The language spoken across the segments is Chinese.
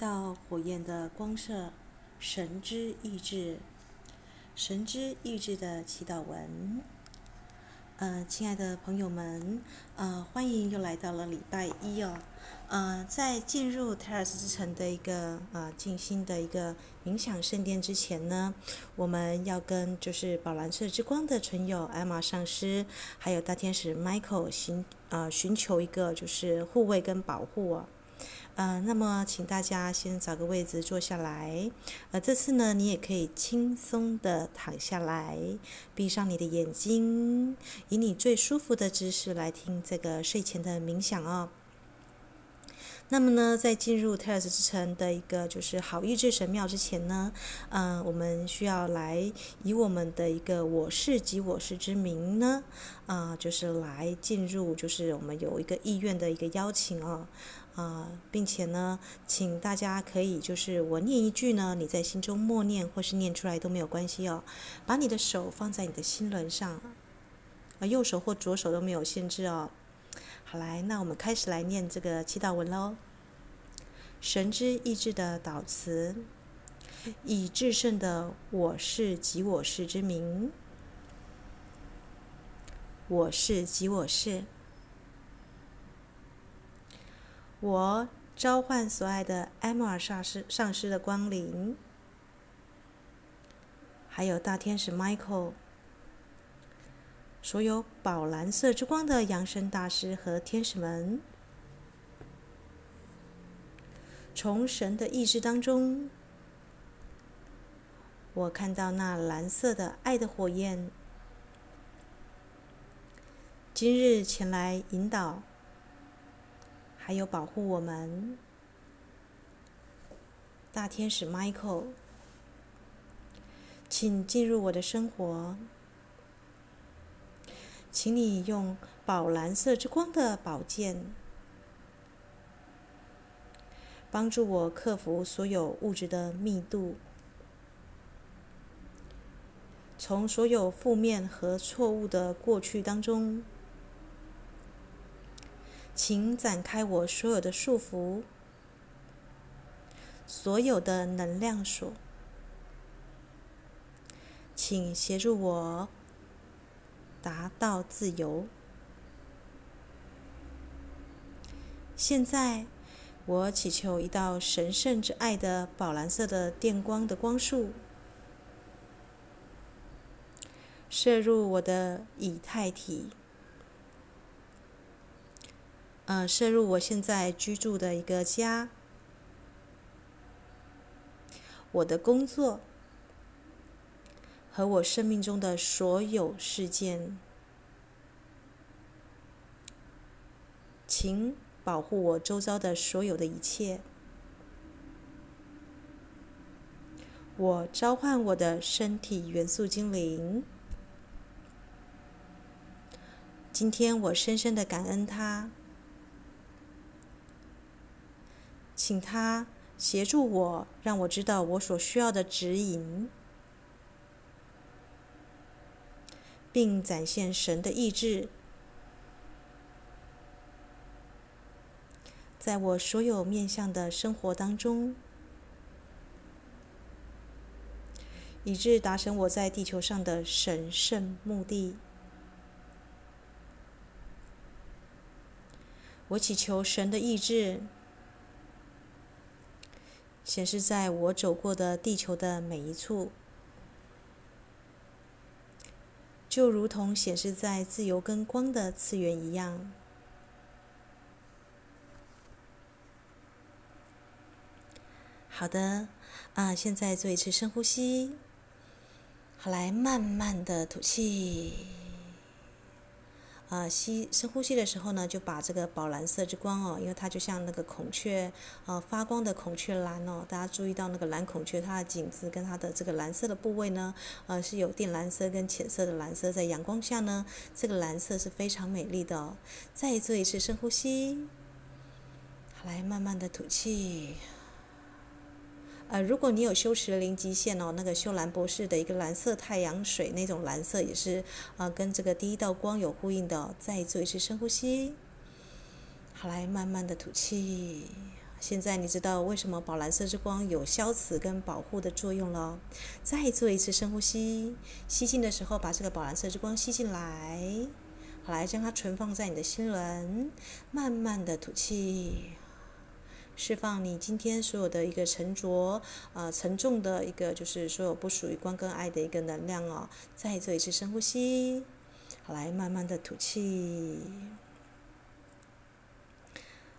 道火焰的光射，神之意志，神之意志的祈祷文。呃，亲爱的朋友们，呃，欢迎又来到了礼拜一哦。呃，在进入泰尔斯之城的一个呃静心的一个冥想圣殿之前呢，我们要跟就是宝蓝色之光的存有艾玛上师，还有大天使 Michael 寻呃寻求一个就是护卫跟保护哦。呃，那么请大家先找个位置坐下来。呃，这次呢，你也可以轻松的躺下来，闭上你的眼睛，以你最舒服的姿势来听这个睡前的冥想哦。那么呢，在进入泰尔斯之城的一个就是好意志神庙之前呢，嗯、呃，我们需要来以我们的一个我是及我是之名呢，啊、就是来进入，就是我们有一个意愿的一个邀请哦。啊、并且呢，请大家可以就是我念一句呢，你在心中默念或是念出来都没有关系哦。把你的手放在你的心轮上，啊、右手或左手都没有限制哦。好，来，那我们开始来念这个祈祷文喽。神之意志的导词，以至圣的我是及我是之名，我是及我是。我召唤所爱的埃莫尔上师上师的光临，还有大天使 Michael，所有宝蓝色之光的扬声大师和天使们，从神的意志当中，我看到那蓝色的爱的火焰，今日前来引导。还有保护我们，大天使 Michael，请进入我的生活，请你用宝蓝色之光的宝剑，帮助我克服所有物质的密度，从所有负面和错误的过去当中。请展开我所有的束缚，所有的能量锁。请协助我达到自由。现在，我祈求一道神圣之爱的宝蓝色的电光的光束，射入我的以太体。呃，渗入我现在居住的一个家，我的工作和我生命中的所有事件，请保护我周遭的所有的一切。我召唤我的身体元素精灵，今天我深深的感恩他。请他协助我，让我知道我所需要的指引，并展现神的意志，在我所有面向的生活当中，以致达成我在地球上的神圣目的。我祈求神的意志。显示在我走过的地球的每一处，就如同显示在自由跟光的次元一样。好的，啊，现在做一次深呼吸，好，来慢慢的吐气。呃，吸深呼吸的时候呢，就把这个宝蓝色之光哦，因为它就像那个孔雀，呃，发光的孔雀蓝哦。大家注意到那个蓝孔雀，它的颈子跟它的这个蓝色的部位呢，呃，是有靛蓝色跟浅色的蓝色，在阳光下呢，这个蓝色是非常美丽的哦。再做一次深呼吸，来慢慢的吐气。呃，如果你有修持零极限哦，那个修兰博士的一个蓝色太阳水那种蓝色也是，呃，跟这个第一道光有呼应的。再做一次深呼吸，好，来慢慢的吐气，现在你知道为什么宝蓝色之光有消磁跟保护的作用了。再做一次深呼吸，吸进的时候把这个宝蓝色之光吸进来，好，来将它存放在你的心轮，慢慢的吐气，释放你今天所有的一个沉着、呃沉重的一个就是所有不属于光跟爱的一个能量哦。再做一次深呼吸，好，来慢慢的吐气。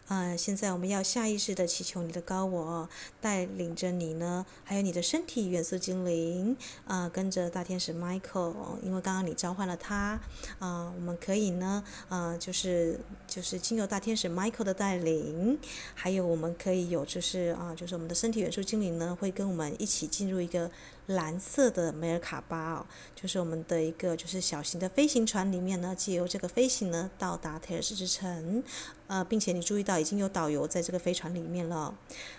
啊，现在我们要下意识的祈求你的高我带领着你呢，还有你的身体元素精灵啊，跟着大天使 Michael，因为刚刚你召唤了他啊，我们可以呢，啊，就是就是经由大天使 Michael 的带领，还有我们可以有就是啊，就是我们的身体元素精灵呢，会跟我们一起进入一个。蓝色的梅尔卡巴哦，就是我们的一个就是小型的飞行船里面呢，借由这个飞行呢，到达泰尔斯之城，呃，并且你注意到已经有导游在这个飞船里面了。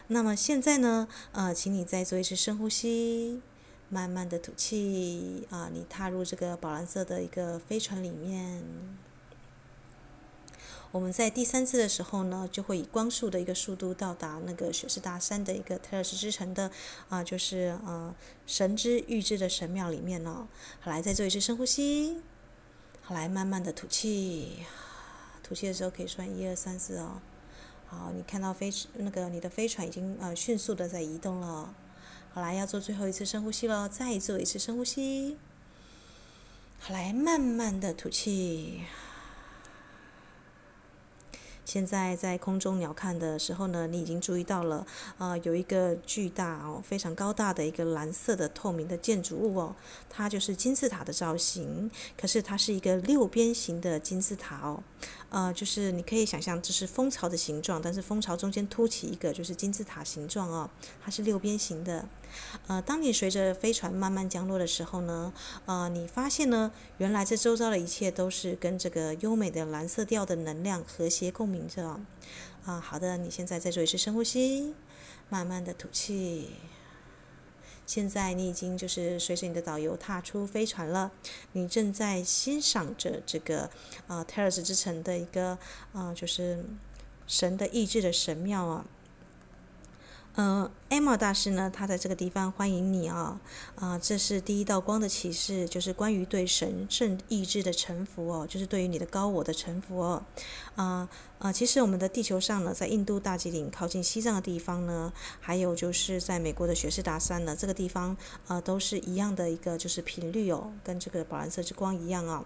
那么现在呢，呃，请你再做一次深呼吸，慢慢的吐气啊，你踏入这个宝蓝色的一个飞船里面。我们在第三次的时候呢，就会以光速的一个速度到达那个雪士大山的一个泰尔斯之城的啊，就是呃神之预知的神庙里面哦。好，来再做一次深呼吸，好，来慢慢的吐气，吐气的时候可以算一二三四哦。好，你看到飞那个你的飞船已经呃迅速的在移动了。好，来要做最后一次深呼吸了，再做一次深呼吸。好，来慢慢的吐气。现在在空中鸟瞰的时候呢，你已经注意到了，呃，有一个巨大哦、非常高大的一个蓝色的透明的建筑物哦，它就是金字塔的造型，可是它是一个六边形的金字塔哦。呃，就是你可以想象这是蜂巢的形状，但是蜂巢中间凸起一个就是金字塔形状哦，它是六边形的。呃，当你随着飞船慢慢降落的时候呢，呃，你发现呢，原来这周遭的一切都是跟这个优美的蓝色调的能量和谐共鸣着。啊、呃，好的，你现在再做一次深呼吸，慢慢的吐气。现在你已经就是随着你的导游踏出飞船了，你正在欣赏着这个啊泰勒斯之城的一个啊、呃、就是神的意志的神庙啊。呃，艾玛大师呢，他在这个地方欢迎你啊！啊，这是第一道光的启示，就是关于对神圣意志的臣服哦，就是对于你的高我的臣服哦。啊啊，其实我们的地球上呢，在印度大吉岭靠近西藏的地方呢，还有就是在美国的雪士达山呢，这个地方啊，都是一样的一个就是频率哦，跟这个宝蓝色之光一样啊。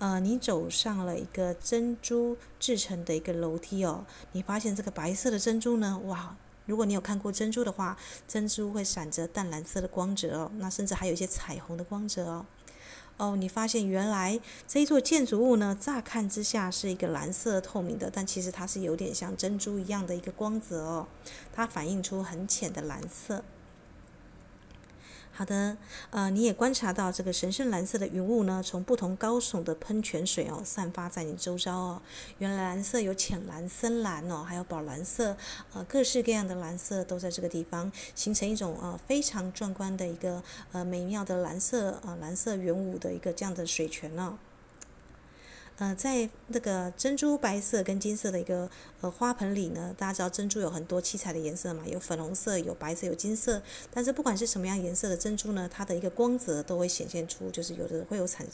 呃，你走上了一个珍珠制成的一个楼梯哦，你发现这个白色的珍珠呢，哇！如果你有看过珍珠的话，珍珠会闪着淡蓝色的光泽哦，那甚至还有一些彩虹的光泽哦。哦，你发现原来这一座建筑物呢，乍看之下是一个蓝色透明的，但其实它是有点像珍珠一样的一个光泽哦，它反映出很浅的蓝色。好的，呃，你也观察到这个神圣蓝色的云雾呢，从不同高耸的喷泉水哦，散发在你周遭哦。原来蓝色有浅蓝、深蓝哦，还有宝蓝色，呃，各式各样的蓝色都在这个地方形成一种呃非常壮观的一个呃美妙的蓝色呃蓝色云雾的一个这样的水泉哦。呃，在那个珍珠白色跟金色的一个呃花盆里呢，大家知道珍珠有很多七彩的颜色嘛，有粉红色、有白色、有金色。但是不管是什么样颜色的珍珠呢，它的一个光泽都会显现出，就是有的会有产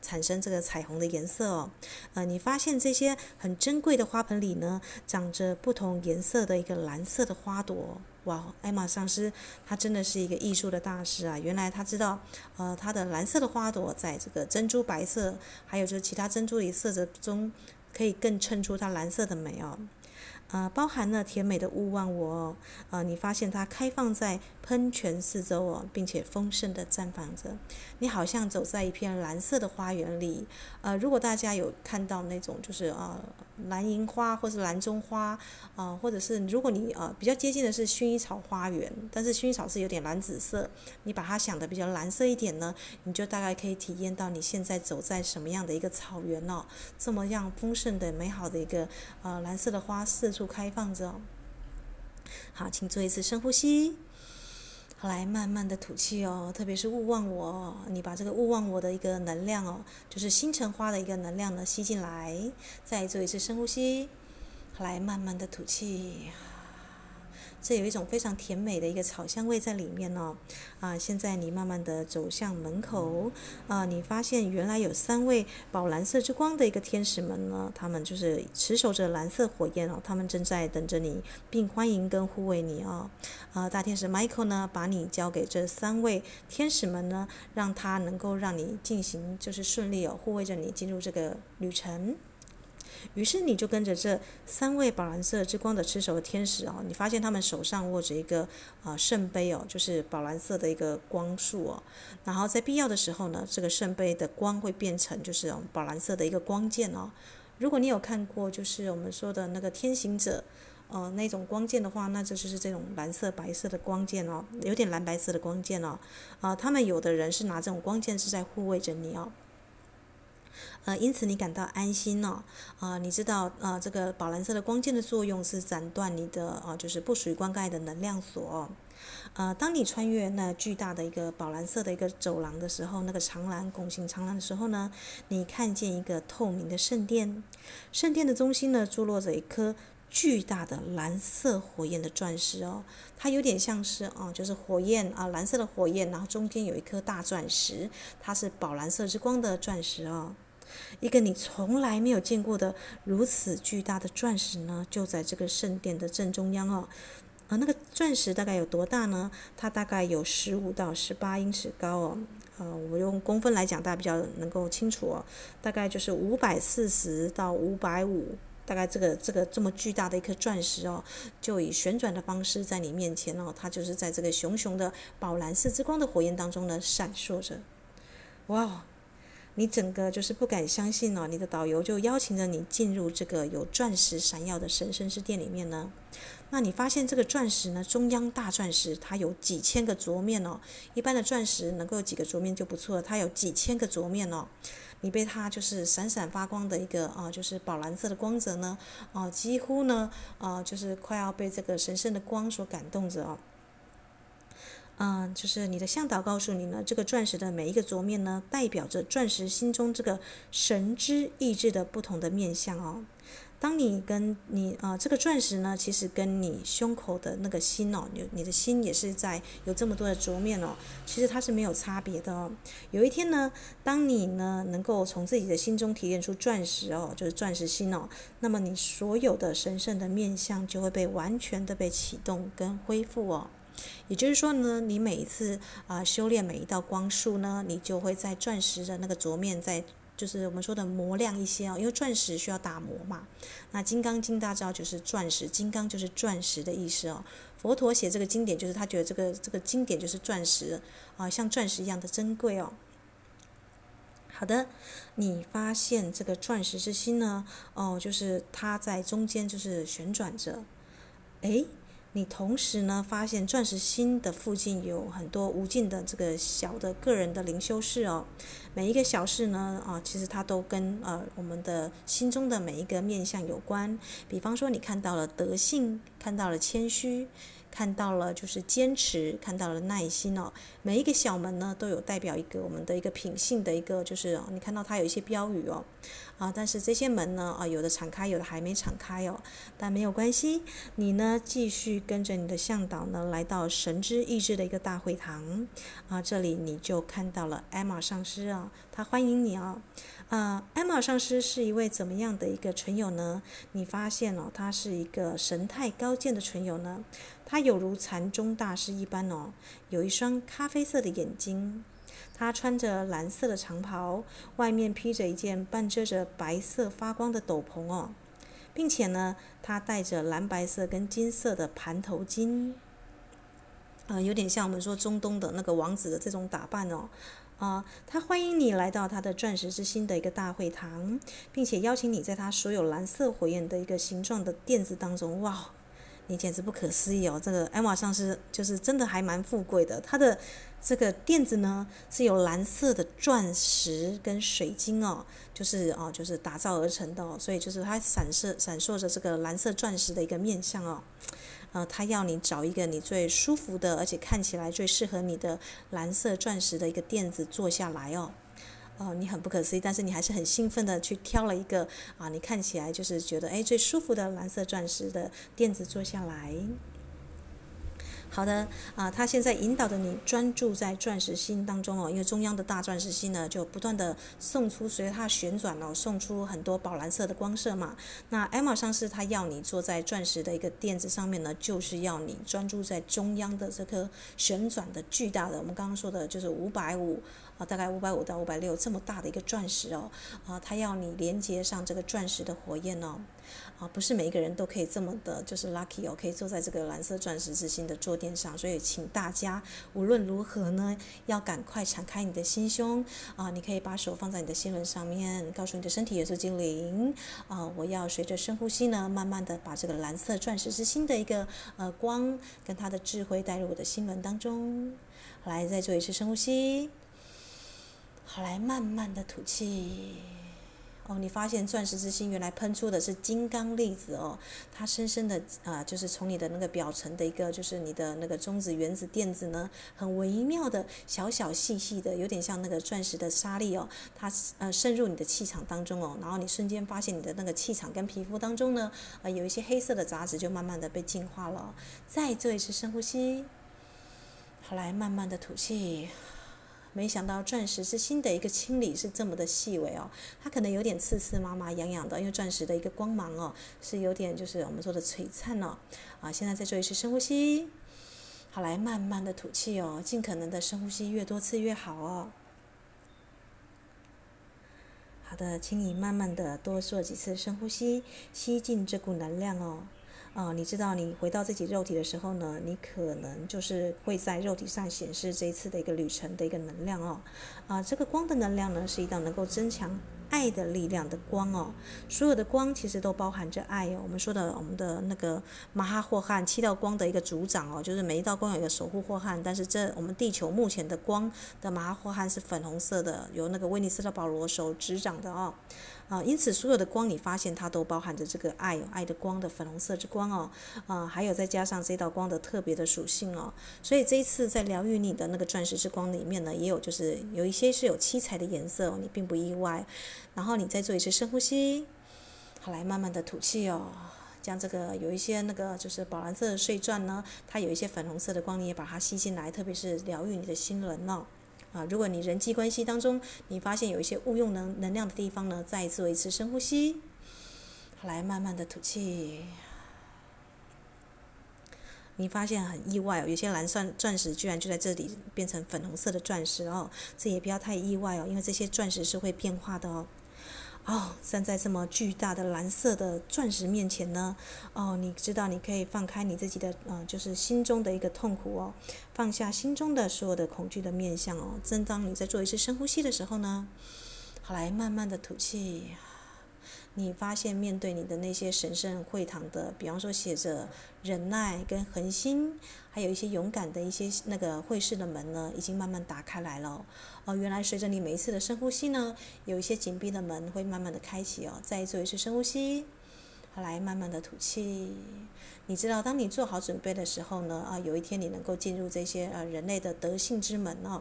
产生这个彩虹的颜色哦。呃，你发现这些很珍贵的花盆里呢，长着不同颜色的一个蓝色的花朵。哇，艾玛上师他真的是一个艺术的大师啊！原来他知道，呃，他的蓝色的花朵在这个珍珠白色，还有就是其他珍珠里色泽中，可以更衬出它蓝色的美哦。呃，包含了甜美的勿忘我哦，呃，你发现它开放在喷泉四周哦，并且丰盛的绽放着，你好像走在一片蓝色的花园里。呃，如果大家有看到那种就是呃蓝银花或是蓝中花啊，呃，或者是如果你呃比较接近的是薰衣草花园，但是薰衣草是有点蓝紫色，你把它想的比较蓝色一点呢，你就大概可以体验到你现在走在什么样的一个草原哦，这么样丰盛的美好的一个呃蓝色的花四处。开放着，好，请做一次深呼吸，来慢慢的吐气哦，特别是勿忘我，你把这个勿忘我的一个能量哦，就是星辰花的一个能量呢吸进来，再做一次深呼吸，来慢慢的吐气，这有一种非常甜美的一个草香味在里面哦。啊，现在你慢慢的走向门口，啊，你发现原来有三位宝蓝色之光的一个天使们呢，他们就是持守着蓝色火焰哦，他们正在等着你，并欢迎跟护卫你哦。啊，大天使 Michael 呢，把你交给这三位天使们呢，让他能够让你进行就是顺利哦，护卫着你进入这个旅程。于是你就跟着这三位宝蓝色之光的持手的天使哦，你发现他们手上握着一个啊圣杯哦，就是宝蓝色的一个光束哦。然后在必要的时候呢，这个圣杯的光会变成就是宝蓝色的一个光剑哦。如果你有看过就是我们说的那个天行者，呃那种光剑的话，那这就是这种蓝色白色的光剑哦，有点蓝白色的光剑哦。啊，他们有的人是拿这种光剑是在护卫着你哦。呃，因此你感到安心哦，啊、呃，你知道，啊、呃，这个宝蓝色的光剑的作用是斩断你的，啊、就是不属于光盖的能量锁、呃，当你穿越那巨大的一个宝蓝色的一个走廊的时候，那个长廊拱形长廊的时候呢，你看见一个透明的圣殿，圣殿的中心呢，坐落着一颗巨大的蓝色火焰的钻石哦，它有点像是啊、就是火焰啊、蓝色的火焰，然后中间有一颗大钻石，它是宝蓝色之光的钻石哦。一个你从来没有见过的如此巨大的钻石呢，就在这个圣殿的正中央哦。啊，那个钻石大概有多大呢？它大概有十五到十八英尺高哦。呃，我用公分来讲，大家比较能够清楚哦。大概就是五百四十到五百五，大概这个这个这么巨大的一颗钻石哦，就以旋转的方式在你面前哦，它就是在这个熊熊的宝蓝色之光的火焰当中呢闪烁着。哇！你整个就是不敢相信哦，你的导游就邀请着你进入这个有钻石闪耀的神圣之殿里面呢。那你发现这个钻石呢，中央大钻石它有几千个桌面哦。一般的钻石能够有几个桌面就不错了，它有几千个桌面哦。你被它就是闪闪发光的一个啊，就是宝蓝色的光泽呢，啊，几乎呢，啊，就是快要被这个神圣的光所感动着哦。嗯，就是你的向导告诉你呢，这个钻石的每一个琢面呢，代表着钻石心中这个神之意志的不同的面向哦。当你跟你啊、这个钻石呢，其实跟你胸口的那个心哦，你你的心也是在有这么多的琢面哦，其实它是没有差别的哦。有一天呢，当你呢能够从自己的心中提炼出钻石哦，就是钻石心哦，那么你所有的神圣的面相就会被完全的被启动跟恢复哦。也就是说呢，你每一次啊、修炼每一道光束呢，你就会在钻石的那个琢面在就是我们说的磨亮一些哦，因为钻石需要打磨嘛。那《金刚经》大家知道就是钻石，金刚就是钻石的意思哦。佛陀写这个经典，就是他觉得这个这个经典就是钻石啊、像钻石一样的珍贵哦。好的，你发现这个钻石之心呢，哦，就是它在中间就是旋转着，诶。你同时呢，发现钻石星的附近有很多无尽的这个小的个人的灵修室哦，每一个小室呢，啊，其实它都跟呃我们的心中的每一个面相有关。比方说，你看到了德性，看到了谦虚。看到了就是坚持，看到了耐心哦。每一个小门呢，都有代表一个我们的一个品性的一个，就是你看到它有一些标语哦，啊，但是这些门呢，啊，有的敞开，有的还没敞开哦。但没有关系，你呢继续跟着你的向导呢，来到神之意志的一个大会堂啊，这里你就看到了艾玛上师啊，他欢迎你哦。啊，艾玛上师是一位怎么样的一个存友呢？你发现哦，他是一个神态高见的存友呢。他有如禅宗大师一般哦，有一双咖啡色的眼睛。他穿着蓝色的长袍，外面披着一件半遮着白色发光的斗篷哦，并且呢，他戴着蓝白色跟金色的盘头巾，呃，有点像我们说中东的那个王子的这种打扮哦。啊，他欢迎你来到他的钻石之心的一个大会堂，并且邀请你在他所有蓝色火焰的一个形状的垫子当中。哇，你简直不可思议哦！这个艾玛上师就是真的还蛮富贵的。他的这个垫子呢是由蓝色的钻石跟水晶哦，就是哦，就是打造而成的哦，所以就是它闪烁闪烁着这个蓝色钻石的一个面相哦。呃，他要你找一个你最舒服的，而且看起来最适合你的蓝色钻石的一个垫子坐下来哦。哦，你很不可思议，但是你还是很兴奋的去挑了一个啊，你看起来就是觉得哎最舒服的蓝色钻石的垫子坐下来。好的啊，他现在引导着你专注在钻石心当中哦，因为中央的大钻石心呢，就不断的送出，随着它旋转哦，送出很多宝蓝色的光射嘛。那艾玛上是他要你坐在钻石的一个垫子上面呢，就是要你专注在中央的这颗旋转的巨大的，我们刚刚说的就是五百五。啊，大概五百五到五百六这么大的一个钻石哦，啊，它要你连接上这个钻石的火焰哦，啊，不是每一个人都可以这么的，就是 lucky 哦，可以坐在这个蓝色钻石之心的坐垫上，所以请大家无论如何呢，要赶快敞开你的心胸啊，你可以把手放在你的心轮上面，告诉你的身体元素精灵啊，我要随着深呼吸呢，慢慢的把这个蓝色钻石之心的一个呃光跟它的智慧带入我的心轮当中，来，再做一次深呼吸。好，来慢慢的吐气。哦，你发现钻石之心原来喷出的是金刚粒子哦，它深深的啊、就是从你的那个表层的一个，就是你的那个中子原子电子呢，很微妙的小小细细的，有点像那个钻石的沙粒哦，它呃渗入你的气场当中哦，然后你瞬间发现你的那个气场跟皮肤当中呢，呃，有一些黑色的杂质就慢慢的被净化了。再做一次深呼吸。好，来慢慢的吐气。没想到钻石之心的一个清理是这么的细微哦，它可能有点刺刺麻麻痒痒的，因为钻石的一个光芒哦，是有点就是我们说的璀璨哦。啊，现在再做一次深呼吸，好，来慢慢的吐气哦，尽可能的深呼吸，越多次越好哦。好的，请你慢慢的多做几次深呼吸，吸进这股能量哦。啊、你知道，你回到自己肉体的时候呢，你可能就是会在肉体上显示这一次的一个旅程的一个能量哦。啊、这个光的能量呢，是一道能够增强爱的力量的光哦。所有的光其实都包含着爱哦。我们说的我们的那个马哈霍汉七道光的一个主掌哦，就是每一道光有一个守护霍汉，但是这我们地球目前的光的马哈霍汉是粉红色的，由那个威尼斯的保罗手执掌的哦。啊，因此所有的光，你发现它都包含着这个爱，爱的光的粉红色之光哦，啊，还有再加上这道光的特别的属性哦，所以这一次在疗愈你的那个钻石之光里面呢，也有就是有一些是有七彩的颜色哦，你并不意外。然后你再做一次深呼吸，好，来慢慢的吐气哦，将这个有一些那个就是宝蓝色的碎钻呢，它有一些粉红色的光，你也把它吸进来，特别是疗愈你的心轮哦。啊，如果你人际关系当中，你发现有一些误用能能量的地方呢，再做一次深呼吸，来慢慢的吐气。你发现很意外哦，有些蓝钻钻石居然就在这里变成粉红色的钻石哦，这也不要太意外哦，因为这些钻石是会变化的哦。哦，站在这么巨大的蓝色的钻石面前呢，哦，你知道你可以放开你自己的，呃，就是心中的一个痛苦哦，放下心中的所有的恐惧的面相哦。正当你在做一次深呼吸的时候呢，好，来慢慢的吐气。你发现面对你的那些神圣会堂的，比方说写着忍耐跟恒心，还有一些勇敢的一些那个会士的门呢，已经慢慢打开来了。哦，原来随着你每一次的深呼吸呢，有一些紧闭的门会慢慢的开启哦。再做一次深呼吸，后，来慢慢的吐气。你知道，当你做好准备的时候呢，啊，有一天你能够进入这些呃人类的德性之门哦。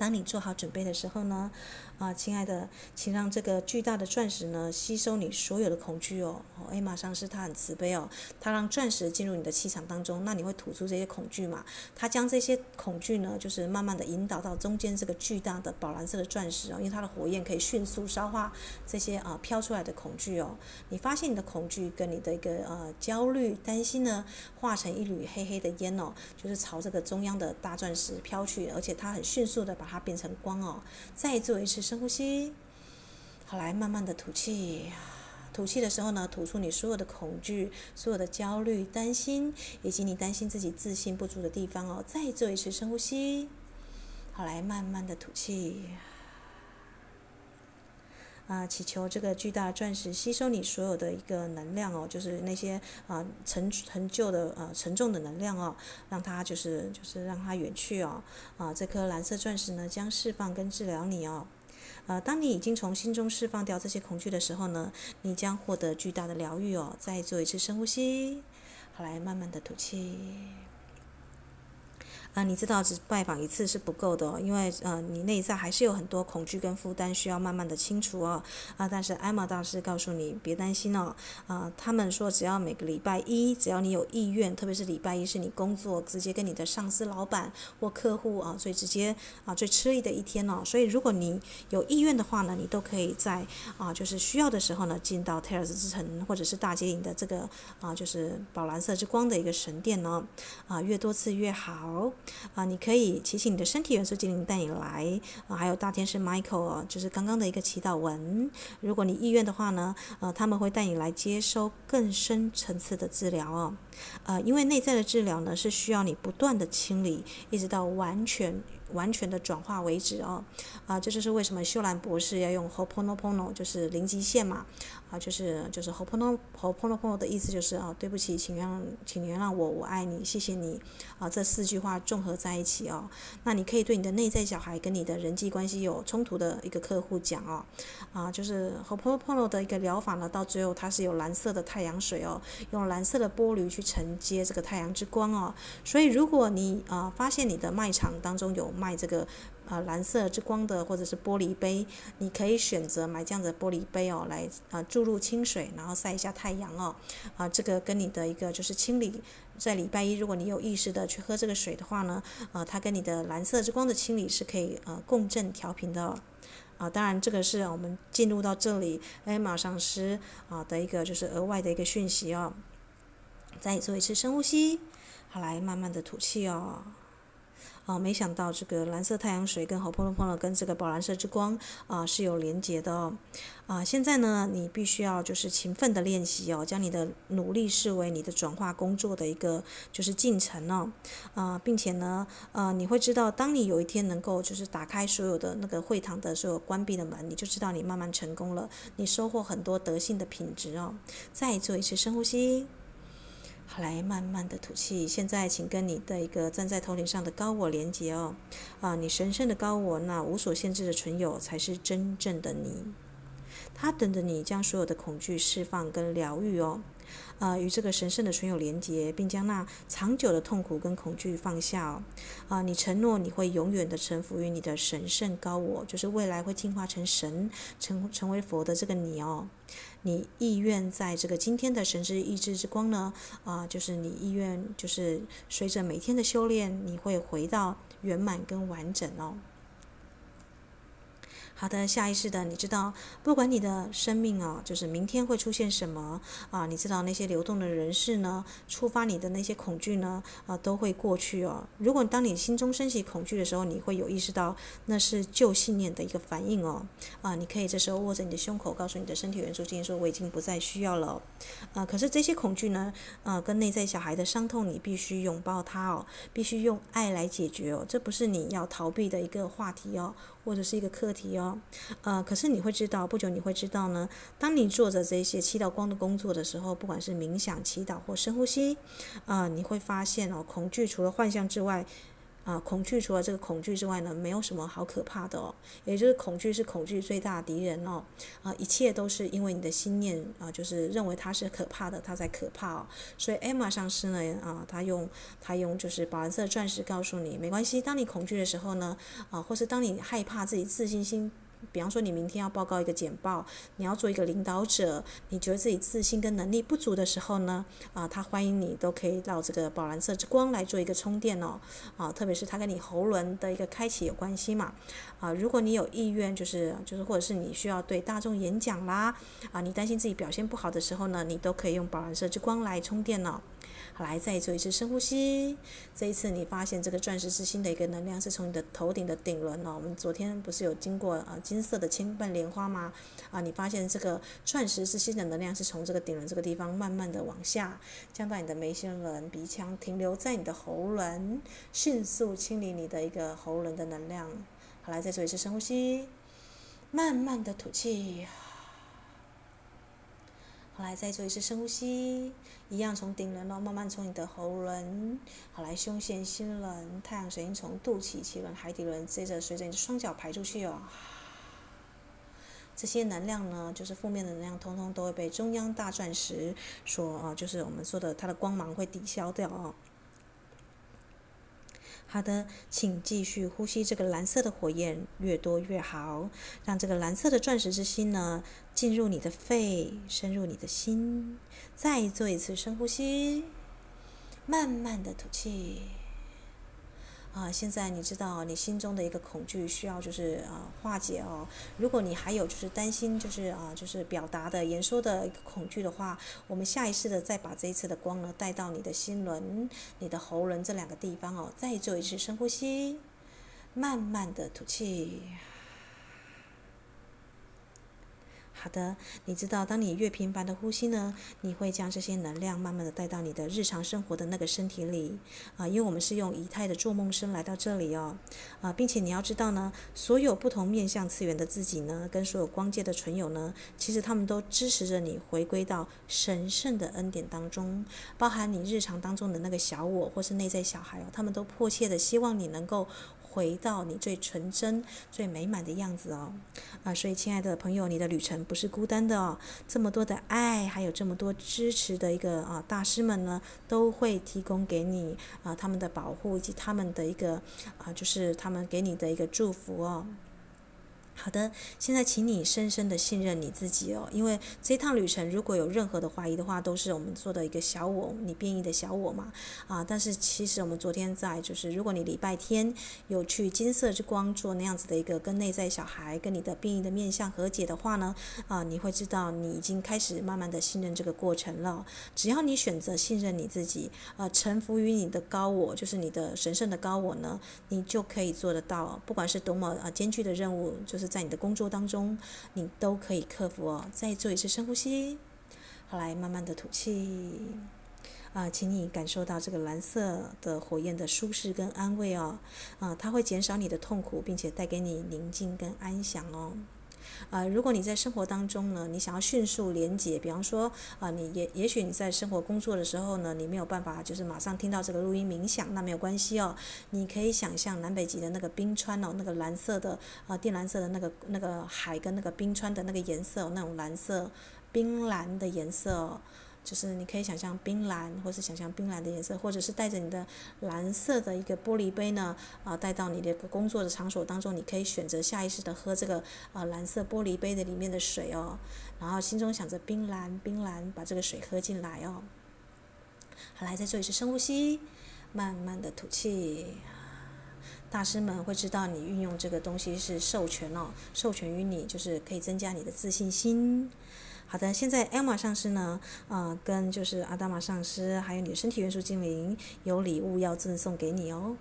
当你做好准备的时候呢，啊，亲爱的，请让这个巨大的钻石呢吸收你所有的恐惧哦。哦，艾玛上师他很慈悲哦，他让钻石进入你的气场当中，那你会吐出这些恐惧嘛？他将这些恐惧呢，就是慢慢的引导到中间这个巨大的宝蓝色的钻石哦，因为它的火焰可以迅速烧化这些啊飘出来的恐惧哦。你发现你的恐惧跟你的一个呃焦虑、担心呢，化成一缕黑黑的烟哦，就是朝这个中央的大钻石飘去，而且它很迅速的把它变成光哦。再做一次。深呼吸，好，来慢慢的吐气。吐气的时候呢，吐出你所有的恐惧、所有的焦虑、担心，以及你担心自己自信不足的地方哦。再做一次深呼吸，好，来慢慢的吐气。啊，祈求这个巨大钻石吸收你所有的一个能量哦，就是那些啊陈陈旧的呃沉重的能量哦，让它就是就是让它远去哦。啊，这颗蓝色钻石呢，将释放跟治疗你哦。呃，当你已经从心中释放掉这些恐惧的时候呢，你将获得巨大的疗愈哦。再做一次深呼吸，好，来慢慢的吐气。呃，你知道只拜访一次是不够的哦，因为呃，你内在还是有很多恐惧跟负担需要慢慢的清除哦。啊，但是艾玛大师告诉你，别担心哦。啊，他们说只要每个礼拜一，只要你有意愿，特别是礼拜一是你工作直接跟你的上司、老板或客户啊最直接啊最吃力的一天哦。所以如果你有意愿的话呢，你都可以在啊就是需要的时候呢，进到泰尔斯之城或者是大接引的这个啊就是宝蓝色之光的一个神殿呢。啊，越多次越好。啊，你可以祈请你的身体元素精灵带你来啊，还有大天使 Michael 啊，就是刚刚的一个祈祷文。如果你意愿的话呢，呃，他们会带你来接收更深层次的治疗哦。呃，因为内在的治疗呢，是需要你不断的清理，一直到完全。完全的转化为止哦，啊，这就是为什么秀兰博士要用 Hoponopono，就是零极限嘛，啊，就是就是 Hopono Ho'oponopono 的意思就是啊，对不起，请原谅，请原谅我，我爱你，谢谢你，啊，这四句话综合在一起哦，那你可以对你的内在小孩跟你的人际关系有冲突的一个客户讲哦，啊，就是 Ho'oponopono 的一个疗法呢，到最后它是有蓝色的太阳水哦，用蓝色的玻璃去承接这个太阳之光哦，所以如果你啊发现你的卖场当中有卖这个呃蓝色之光的或者是玻璃杯，你可以选择买这样的玻璃杯哦，来啊注入清水，然后晒一下太阳哦，啊这个跟你的一个就是清理，在礼拜一如果你有意识的去喝这个水的话呢，啊它跟你的蓝色之光的清理是可以呃共振调频的，啊当然这个是我们进入到这里哎，马上师啊的一个就是额外的一个讯息哦，再做一次深呼吸，好来慢慢的吐气哦。啊，没想到这个蓝色太阳水跟 Ho'oponopono 跟这个宝蓝色之光啊是有连结的哦。啊，现在呢，你必须要就是勤奋的练习哦，将你的努力视为你的转化工作的一个就是进程哦。啊，并且呢，呃，你会知道，当你有一天能够就是打开所有的那个会堂的所有关闭的门，你就知道你慢慢成功了，你收获很多德性的品质哦。再做一次深呼吸。来慢慢的吐气。现在，请跟你的一个站在头顶上的高我连接哦。啊，你神圣的高我，那无所限制的存有，才是真正的你。他等着你将所有的恐惧释放跟疗愈哦。啊，与这个神圣的存有连接，并将那长久的痛苦跟恐惧放下哦。啊，你承诺你会永远的臣服于你的神圣高我，就是未来会进化成神，成成为佛的这个你哦。你意愿在这个今天的神之意志之光呢？啊，就是你意愿，就是随着每天的修炼，你会回到圆满跟完整哦。好的，下意识的，你知道，不管你的生命啊，就是明天会出现什么啊，你知道那些流动的人事呢，触发你的那些恐惧呢，啊，都会过去哦。如果当你心中升起恐惧的时候，你会有意识到那是旧信念的一个反应哦。啊，你可以这时候握着你的胸口，告诉你的身体元素，进行说我已经不再需要了。啊，可是这些恐惧呢，啊，跟内在小孩的伤痛，你必须拥抱它哦，必须用爱来解决哦。这不是你要逃避的一个话题哦。或者是一个课题哦，呃，可是你会知道，不久你会知道呢。当你做着这些祈祷光的工作的时候，不管是冥想、祈祷或深呼吸，啊、你会发现哦，恐惧除了幻象之外。啊，恐惧除了这个恐惧之外呢，没有什么好可怕的哦。也就是恐惧是恐惧最大的敌人哦。啊，一切都是因为你的心念啊，就是认为它是可怕的，它才可怕哦。所以艾玛上师呢，啊，他用他用就是宝蓝色钻石告诉你，没关系。当你恐惧的时候呢，啊，或是当你害怕自己自信心。比方说，你明天要报告一个简报，你要做一个领导者，你觉得自己自信跟能力不足的时候呢，啊，他欢迎你都可以到这个宝蓝色之光来做一个充电哦，啊，特别是它跟你喉轮的一个开启有关系嘛，啊，如果你有意愿，就是就是或者是你需要对大众演讲啦，啊，你担心自己表现不好的时候呢，你都可以用宝蓝色之光来充电哦。来，再做一次深呼吸。这一次，你发现这个钻石之心的一个能量是从你的头顶的顶轮哦。我们昨天不是有经过呃金色的千瓣莲花吗？啊，你发现这个钻石之心的能量是从这个顶轮这个地方慢慢的往下降到你的眉心轮、鼻腔，停留在你的喉轮，迅速清理你的一个喉轮的能量。好，来，再做一次深呼吸，慢慢的吐气。来再做一次深呼吸，一样从顶轮哦，慢慢从你的喉轮，好来胸腺、心轮、太阳神经丛、肚脐、脐轮、海底轮，接着随着你的双脚排出去哦。这些能量呢，就是负面的能量，通通都会被中央大钻石所啊，就是我们说的它的光芒会抵消掉哦。好的，请继续呼吸这个蓝色的火焰，越多越好。让这个蓝色的钻石之心呢，进入你的肺，深入你的心。再做一次深呼吸，慢慢的吐气。啊，现在你知道你心中的一个恐惧需要就是啊化解哦。如果你还有就是担心就是啊就是表达的言说的一个恐惧的话，我们下意识的再把这一次的光呢带到你的心轮、你的喉轮这两个地方哦。再做一次深呼吸，慢慢的吐气。好的，你知道，当你越频繁的呼吸呢，你会将这些能量慢慢的带到你的日常生活的那个身体里啊，因为我们是用仪态的做梦身来到这里哦，啊，并且你要知道呢，所有不同面向次元的自己呢，跟所有光界的存有呢，其实他们都支持着你回归到神圣的恩典当中，包含你日常当中的那个小我或是内在小孩哦，他们都迫切的希望你能够。回到你最纯真、最美满的样子哦，啊，所以亲爱的朋友，你的旅程不是孤单的哦，这么多的爱，还有这么多支持的一个啊大师们呢，都会提供给你啊他们的保护以及他们的一个啊，就是他们给你的一个祝福哦。好的，现在请你深深的信任你自己哦，因为这趟旅程如果有任何的怀疑的话，都是我们做的一个小我，你变异的小我嘛啊。但是其实我们昨天在就是，如果你礼拜天有去金色之光做那样子的一个跟内在小孩跟你的变异的面向和解的话呢啊，你会知道你已经开始慢慢的信任这个过程了。只要你选择信任你自己，啊，臣服于你的高我，就是你的神圣的高我呢，你就可以做得到。不管是多么啊艰巨的任务，就是。在你的工作当中，你都可以克服哦。再做一次深呼吸，好，来慢慢的吐气。啊，请你感受到这个蓝色的火焰的舒适跟安慰哦。啊，它会减少你的痛苦，并且带给你宁静跟安详哦。啊，如果你在生活当中呢，你想要迅速连接，比方说啊，你也也许你在生活工作的时候呢，你没有办法就是马上听到这个录音冥想，那没有关系哦，你可以想象南北极的那个冰川哦，那个蓝色的啊，靛蓝色的那个那个海跟那个冰川的那个颜色，那种蓝色冰蓝的颜色。就是你可以想象冰蓝，或是想象冰蓝的颜色，或者是带着你的蓝色的一个玻璃杯呢，啊，带到你的工作的场所当中，你可以选择下意识的喝这个啊蓝色玻璃杯的里面的水哦，然后心中想着冰蓝冰蓝，把这个水喝进来哦。好，来再做一次深呼吸，慢慢的吐气。大师们会知道你运用这个东西是授权哦，授权于你，就是可以增加你的自信心。好的，现在艾玛上师呢，呃，跟就是阿达玛上师，还有你的身体元素精灵，有礼物要赠送给你哦。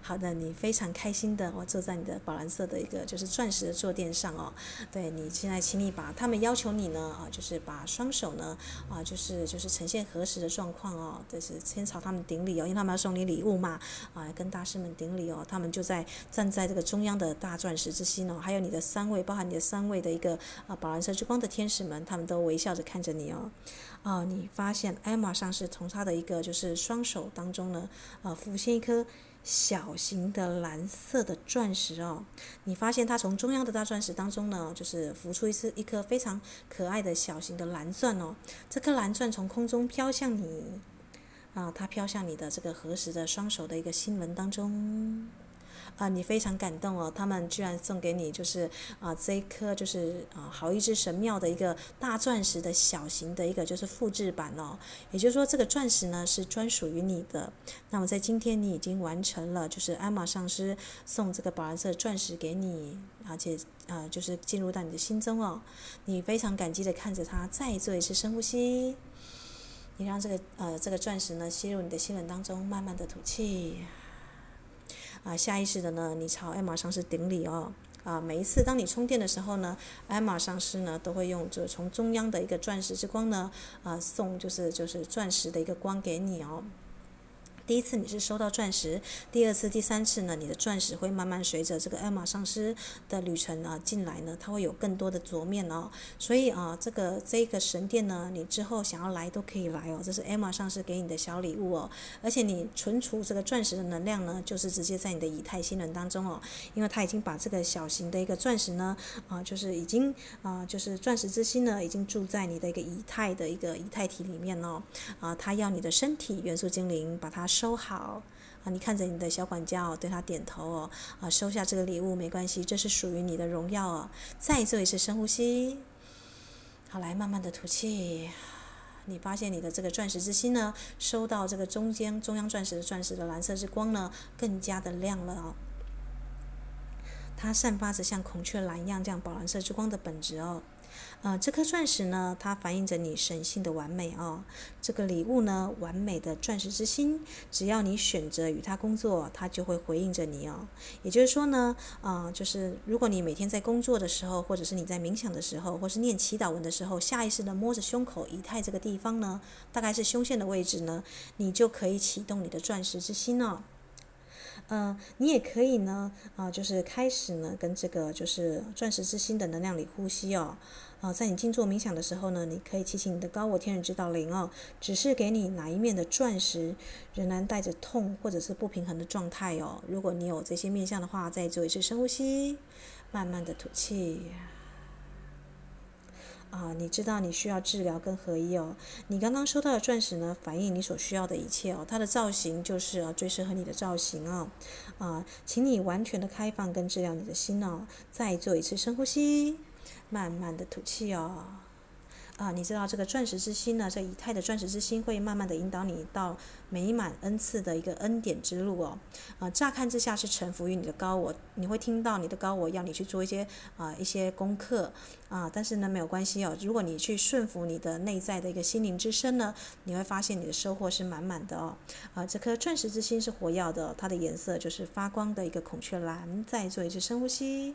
好的，你非常开心的，我坐在你的宝蓝色的一个就是钻石的坐垫上哦。对，你现在，请你把他们要求你呢啊，就是把双手呢啊，就是就是呈现合十的状况哦，就是先朝他们顶礼哦，因为他们要送你礼物嘛啊，跟大师们顶礼哦。他们就在站在这个中央的大钻石之心哦，还有你的三位，包含你的三位的一个啊宝蓝色之光的天使们，他们都微笑着看着你哦。啊，你发现艾玛上是从他的一个就是双手当中呢啊浮现一颗。小型的蓝色的钻石哦，你发现它从中央的大钻石当中呢，就是浮出一次一颗非常可爱的小型的蓝钻哦。这颗蓝钻从空中飘向你，啊，它飘向你的这个合十的双手的一个心轮当中。啊，你非常感动哦！他们居然送给你，就是啊，这一颗就是啊，好一只神庙的一个大钻石的小型的一个就是复制版哦。也就是说，这个钻石呢是专属于你的。那么在今天，你已经完成了，就是艾玛上师送这个宝蓝色钻石给你，而且啊，就是进入到你的心中哦。你非常感激的看着它，再做一次深呼吸。你让这个呃这个钻石呢吸入你的心轮当中，慢慢的吐气。啊，下意识的呢，你朝艾玛上师顶礼哦。啊，每一次当你充电的时候呢，艾玛上师呢都会用就是从中央的一个钻石之光呢，啊，送就是就是钻石的一个光给你哦。第一次你是收到钻石，第二次、第三次呢，你的钻石会慢慢随着这个艾玛上师的旅程啊进来呢，它会有更多的桌面哦。所以啊，这个这个神殿呢，你之后想要来都可以来哦。这是艾玛上师给你的小礼物哦。而且你存储这个钻石的能量呢，就是直接在你的以太心轮当中哦，因为它已经把这个小型的一个钻石呢，啊，就是已经啊，就是钻石之心呢，已经住在你的一个以太的一个以太体里面哦。啊，它要你的身体元素精灵把它。收好，啊，你看着你的小管家哦，对他点头哦，啊，收下这个礼物没关系，这是属于你的荣耀哦。再做一次深呼吸，好，来慢慢的吐气。你发现你的这个钻石之心呢，收到这个中间中央钻石的钻石的蓝色之光呢，更加的亮了哦。它散发着像孔雀蓝一样这样宝蓝色之光的本质哦。呃，这颗钻石呢，它反映着你神性的完美哦。这个礼物呢，完美的钻石之心，只要你选择与它工作，它就会回应着你哦。也就是说呢，啊、呃，就是如果你每天在工作的时候，或者是你在冥想的时候，或是念祈祷文的时候，下意识的摸着胸口仪态这个地方呢，大概是胸腺的位置呢，你就可以启动你的钻石之心哦。嗯、你也可以呢，啊、就是开始呢，跟这个就是钻石之心的能量里呼吸哦。啊、在你静坐冥想的时候呢，你可以提醒你的高我天人指导灵哦，只是给你哪一面的钻石仍然带着痛或者是不平衡的状态哦。如果你有这些面向的话，再做一次深呼吸，慢慢的吐气。啊，你知道你需要治疗跟合一哦。你刚刚收到的钻石呢，反映你所需要的一切哦。它的造型就是啊，最适合你的造型哦。啊，请你完全的开放跟治疗你的心哦。再做一次深呼吸，慢慢的吐气哦。啊，你知道这个钻石之心呢，这仪态的钻石之心会慢慢的引导你到美满恩赐的一个恩典之路哦。啊，乍看之下是臣服于你的高我，你会听到你的高我要你去做一些啊一些功课啊，但是呢没有关系哦，如果你去顺服你的内在的一个心灵之声呢，你会发现你的收获是满满的哦。啊，这颗钻石之心是活跃的，它的颜色就是发光的一个孔雀蓝。再做一次深呼吸，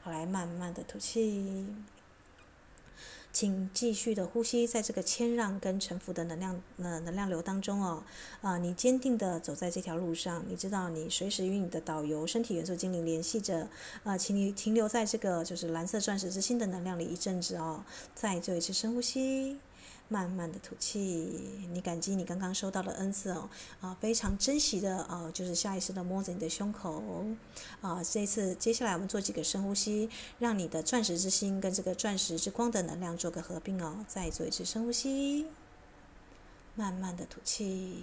好，来慢慢的吐气。请继续的呼吸，在这个谦让跟臣服的能量呃能量流当中哦，啊、你坚定的走在这条路上，你知道你随时与你的导游身体元素精灵联系着，啊、请你停留在这个就是蓝色钻石之心的能量里一阵子哦，再做一次深呼吸。慢慢的吐气，你感激你刚刚收到的恩赐哦，啊，非常珍惜的啊，就是下意识的摸着你的胸口，啊，这一次接下来我们做几个深呼吸，让你的钻石之心跟这个钻石之光的能量做个合并哦，再做一次深呼吸。慢慢的吐气，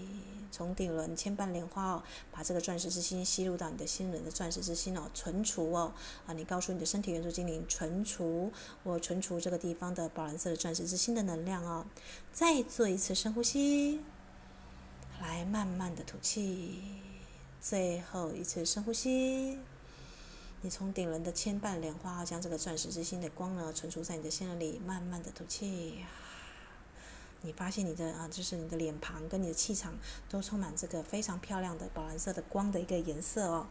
从顶轮千瓣莲花哦，把这个钻石之心吸入到你的心轮的钻石之心哦，存储哦，啊，你告诉你的身体元素精灵，存储我存储这个地方的宝蓝色的钻石之心的能量哦，再做一次深呼吸，来慢慢的吐气，最后一次深呼吸，你从顶轮的千瓣莲花将这个钻石之心的光呢存储在你的心轮里，慢慢的吐气。你发现你的啊，就是你的脸庞跟你的气场都充满这个非常漂亮的宝蓝色的光的一个颜色哦。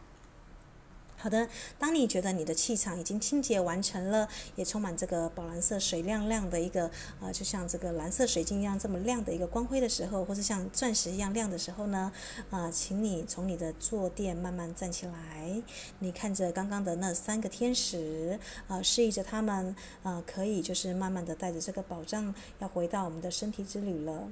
好的，当你觉得你的气场已经清洁完成了，也充满这个宝蓝色水亮亮的一个呃，就像这个蓝色水晶一样这么亮的一个光辉的时候，或是像钻石一样亮的时候呢，啊、请你从你的坐垫慢慢站起来，你看着刚刚的那三个天使，啊、示意着他们，啊、可以就是慢慢的带着这个宝藏要回到我们的身体之旅了。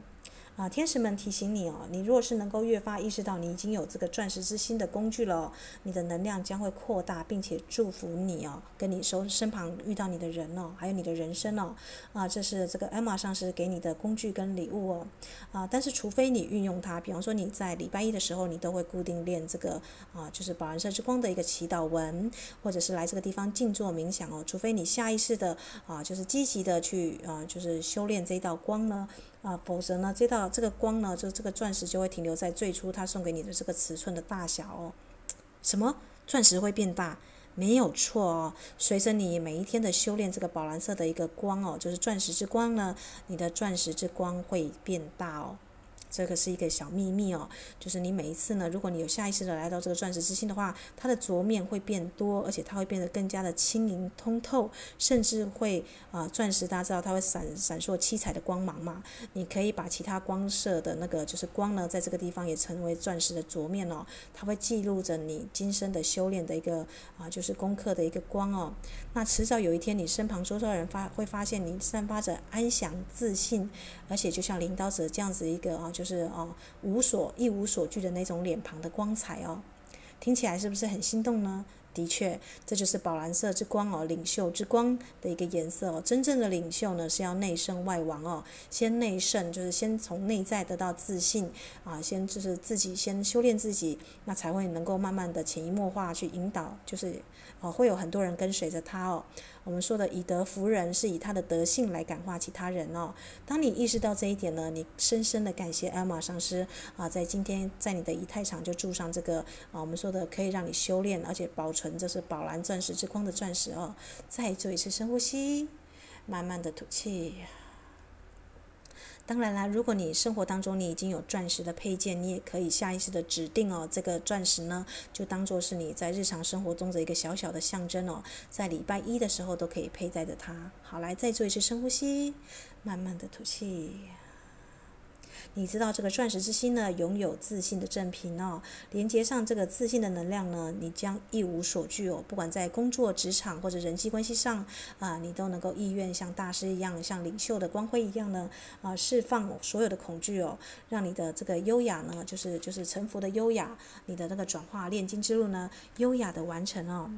啊，天使们提醒你哦，你若是能够越发意识到你已经有这个钻石之心的工具了，你的能量将会扩大，并且祝福你哦，跟你身身旁遇到你的人哦，还有你的人生哦，啊，这是这个艾玛上师给你的工具跟礼物哦，啊，但是除非你运用它，比方说你在礼拜一的时候，你都会固定练这个啊，就是宝蓝色之光的一个祈祷文，或者是来这个地方静坐冥想哦，除非你下意识的啊，就是积极的去啊，就是修炼这一道光呢。啊，否则呢，这道这个光呢，就这个钻石就会停留在最初他送给你的这个尺寸的大小哦。什么？钻石会变大？没有错哦。随着你每一天的修炼，这个宝蓝色的一个光哦，就是钻石之光呢，你的钻石之光会变大哦。这个是一个小秘密哦，就是你每一次呢，如果你有下意识的来到这个钻石之心的话，它的轴面会变多，而且它会变得更加的轻盈通透，甚至会啊、钻石大家知道它会闪闪烁七彩的光芒嘛，你可以把其他光射的那个就是光呢，在这个地方也成为钻石的轴面哦，它会记录着你今生的修炼的一个啊、就是功课的一个光哦。那迟早有一天，你身旁周遭的人发会发现你散发着安详自信，而且就像领导者这样子一个啊。就就是哦，无所一无所惧的那种脸庞的光彩哦，听起来是不是很心动呢？的确，这就是宝蓝色之光哦，领袖之光的一个颜色哦。真正的领袖呢，是要内圣外王哦，先内圣，就是先从内在得到自信啊，先就是自己先修炼自己，那才会能够慢慢的潜移默化去引导，就是哦，会有很多人跟随着他哦。我们说的以德服人，是以他的德性来感化其他人哦。当你意识到这一点呢，你深深的感谢艾玛上师啊，在今天在你的仪态场就住上这个啊，我们说的可以让你修炼而且保存，这是宝蓝钻石之光的钻石哦。再做一次深呼吸，慢慢的吐气。当然啦，如果你生活当中你已经有钻石的配件，你也可以下意识的指定哦，这个钻石呢，就当做是你在日常生活中的一个小小的象征哦，在礼拜一的时候都可以佩戴着它。好，来再做一次深呼吸，慢慢的吐气。你知道这个钻石之心呢，拥有自信的正频哦，连接上这个自信的能量呢，你将一无所惧哦。不管在工作、职场或者人际关系上啊，你都能够意愿像大师一样，像领袖的光辉一样呢啊，释放所有的恐惧哦，让你的这个优雅呢，就是就是臣服的优雅，你的那个转化炼金之路呢，优雅的完成哦。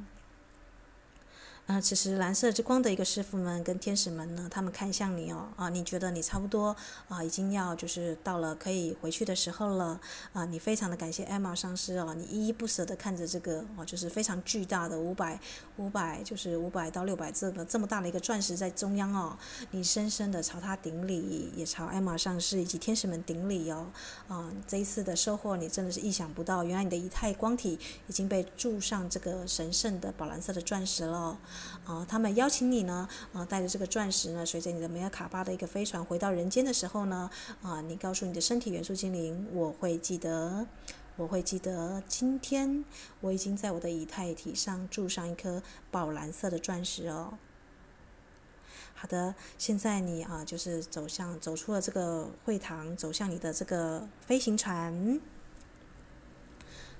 啊，此时蓝色之光的一个师傅们跟天使们呢，他们看向你哦，啊，你觉得你差不多啊，已经要就是到了可以回去的时候了，啊，你非常的感谢艾玛上师哦，你依依不舍的看着这个哦，就是非常巨大的五百五百就是五百到六百这个这么大的一个钻石在中央哦，你深深的朝他顶礼，也朝艾玛上师以及天使们顶礼哦，啊，这一次的收获你真的是意想不到，原来你的仪态光体已经被注上这个神圣的宝蓝色的钻石了。啊，他们邀请你呢，啊，带着这个钻石呢，随着你的梅尔卡巴的一个飞船回到人间的时候呢，啊，你告诉你的身体元素精灵，我会记得，我会记得，今天我已经在我的以太体上注上一颗宝蓝色的钻石哦。好的，现在你啊，就是走向走出了这个会堂，走向你的这个飞行船。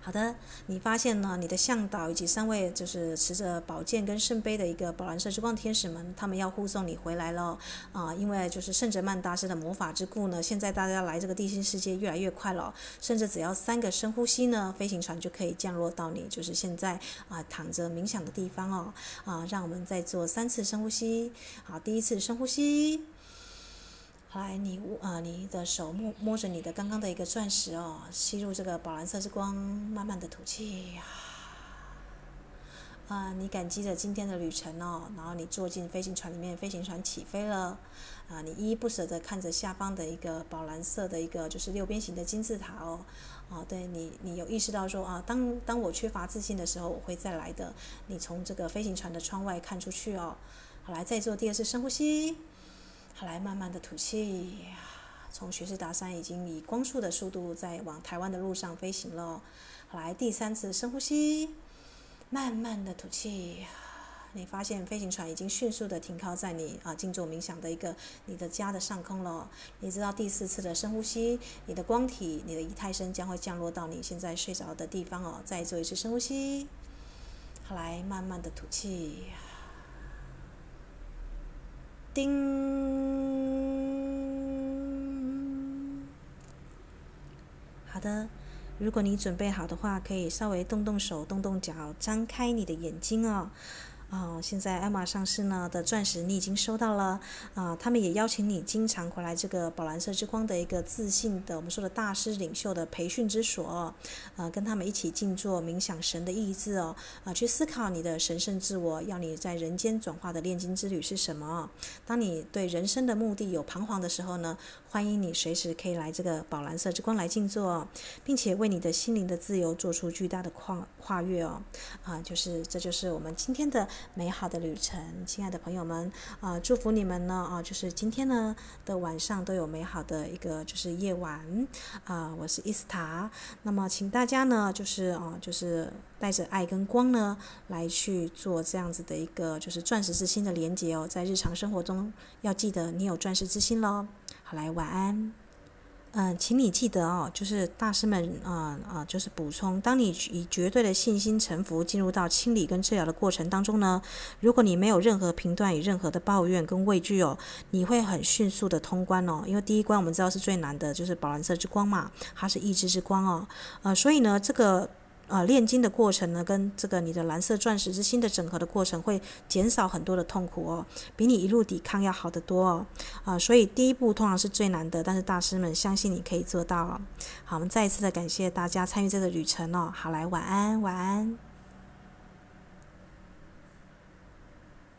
好的，你发现呢，你的向导以及三位就是持着宝剑跟圣杯的一个宝蓝色之光天使们，他们要护送你回来了啊！因为就是圣哲曼大师的魔法之故呢，现在大家来这个地心世界越来越快了，甚至只要三个深呼吸呢，飞行船就可以降落到你就是现在啊躺着冥想的地方哦啊！让我们再做三次深呼吸，好，第一次深呼吸。来，你呃，你的手摸摸着你的刚刚的一个钻石哦，吸入这个宝蓝色之光，慢慢的吐气啊。啊，你感激着今天的旅程哦，然后你坐进飞行船里面，飞行船起飞了。啊，你依依不舍的看着下方的一个宝蓝色的一个就是六边形的金字塔哦。啊，对你，你有意识到说啊，当当我缺乏自信的时候，我会再来的。你从这个飞行船的窗外看出去哦。好，来再做第二次深呼吸。好，来慢慢的吐气，从学士达山已经以光速的速度在往台湾的路上飞行了。来第三次深呼吸，慢慢的吐气，你发现飞行船已经迅速的停靠在你啊静坐冥想的一个你的家的上空了。你知道第四次的深呼吸，你的光体，你的仪态身将会降落到你现在睡着的地方哦。再做一次深呼吸，好，来慢慢的吐气。叮，好的，如果你准备好的话，可以稍微动动手、动动脚，张开你的眼睛哦。哦，现在艾玛上市呢的钻石你已经收到了啊，他们也邀请你经常回来这个宝蓝色之光的一个自信的我们说的大师领袖的培训之所，啊，跟他们一起静坐冥想神的意志哦，啊，去思考你的神圣自我，要你在人间转化的炼金之旅是什么？当你对人生的目的有彷徨的时候呢，欢迎你随时可以来这个宝蓝色之光来静坐，并且为你的心灵的自由做出巨大的跨跨越哦，啊，就是这就是我们今天的。美好的旅程，亲爱的朋友们啊，祝福你们呢啊，就是今天呢的晚上都有美好的一个就是夜晚啊，我是伊斯塔，那么请大家呢就是啊就是带着爱跟光呢来去做这样子的一个就是钻石之心的连接哦，在日常生活中要记得你有钻石之心喽，好来晚安。嗯，请你记得哦，就是大师们啊啊、就是补充，当你以绝对的信心臣服进入到清理跟治疗的过程当中呢，如果你没有任何评断与任何的抱怨跟畏惧哦，你会很迅速的通关哦，因为第一关我们知道是最难的，就是宝蓝色之光嘛，它是意志之光哦，呃，所以呢，这个。呃炼金的过程呢，跟这个你的蓝色钻石之心的整合的过程，会减少很多的痛苦哦，比你一路抵抗要好得多哦。啊、所以第一步通常是最难的，但是大师们相信你可以做到哦。好，我们再一次的感谢大家参与这个旅程哦。好，来，晚安，晚安。